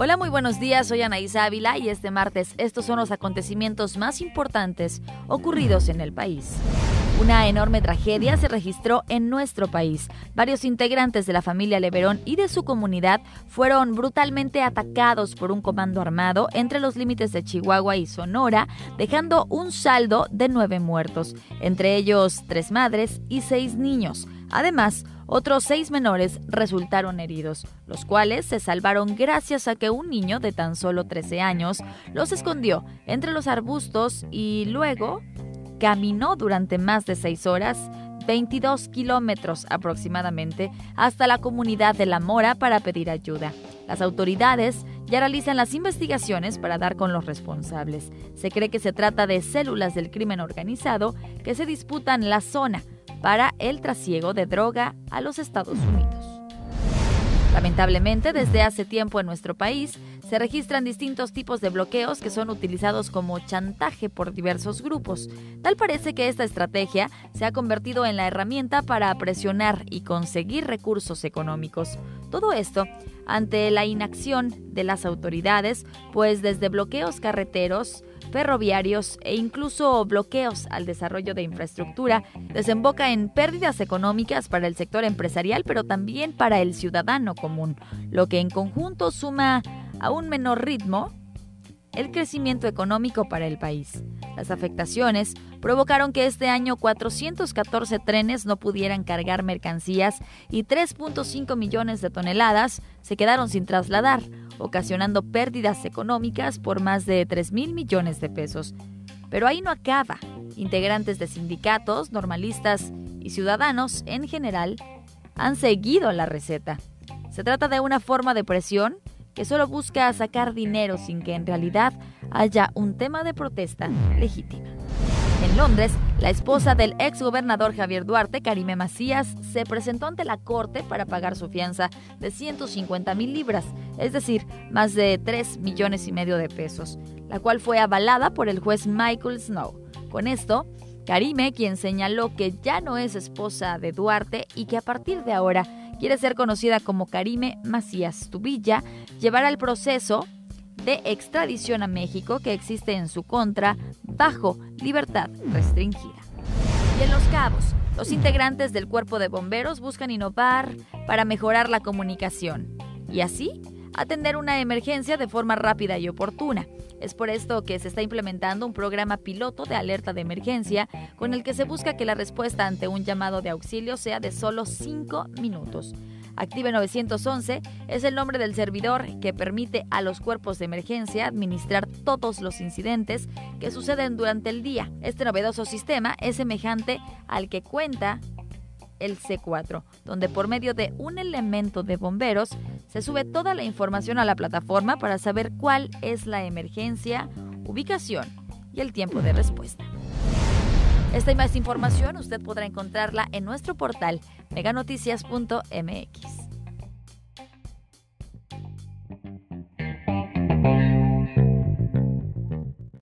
Hola, muy buenos días, soy Anaísa Ávila y este martes estos son los acontecimientos más importantes ocurridos en el país. Una enorme tragedia se registró en nuestro país. Varios integrantes de la familia Leverón y de su comunidad fueron brutalmente atacados por un comando armado entre los límites de Chihuahua y Sonora, dejando un saldo de nueve muertos, entre ellos tres madres y seis niños. Además, otros seis menores resultaron heridos, los cuales se salvaron gracias a que un niño de tan solo 13 años los escondió entre los arbustos y luego caminó durante más de seis horas 22 kilómetros aproximadamente hasta la comunidad de La Mora para pedir ayuda. Las autoridades ya realizan las investigaciones para dar con los responsables. Se cree que se trata de células del crimen organizado que se disputan la zona para el trasiego de droga a los Estados Unidos. Lamentablemente, desde hace tiempo en nuestro país se registran distintos tipos de bloqueos que son utilizados como chantaje por diversos grupos. Tal parece que esta estrategia se ha convertido en la herramienta para presionar y conseguir recursos económicos. Todo esto ante la inacción de las autoridades, pues desde bloqueos carreteros, ferroviarios e incluso bloqueos al desarrollo de infraestructura, desemboca en pérdidas económicas para el sector empresarial, pero también para el ciudadano común, lo que en conjunto suma a un menor ritmo el crecimiento económico para el país. Las afectaciones provocaron que este año 414 trenes no pudieran cargar mercancías y 3.5 millones de toneladas se quedaron sin trasladar, ocasionando pérdidas económicas por más de 3 mil millones de pesos. Pero ahí no acaba. Integrantes de sindicatos, normalistas y ciudadanos en general han seguido la receta. Se trata de una forma de presión que solo busca sacar dinero sin que en realidad haya un tema de protesta legítima. En Londres, la esposa del ex gobernador Javier Duarte, Karime Macías, se presentó ante la corte para pagar su fianza de 150 mil libras, es decir, más de 3 millones y medio de pesos, la cual fue avalada por el juez Michael Snow. Con esto, Karime, quien señaló que ya no es esposa de Duarte y que a partir de ahora quiere ser conocida como Karime Macías Tubilla, llevará el proceso de extradición a México que existe en su contra bajo libertad restringida. Y en Los Cabos, los integrantes del cuerpo de bomberos buscan innovar para mejorar la comunicación y así atender una emergencia de forma rápida y oportuna. Es por esto que se está implementando un programa piloto de alerta de emergencia con el que se busca que la respuesta ante un llamado de auxilio sea de solo 5 minutos. Active 911 es el nombre del servidor que permite a los cuerpos de emergencia administrar todos los incidentes que suceden durante el día. Este novedoso sistema es semejante al que cuenta el C4, donde por medio de un elemento de bomberos se sube toda la información a la plataforma para saber cuál es la emergencia, ubicación y el tiempo de respuesta. Esta y más información usted podrá encontrarla en nuestro portal meganoticias.mx.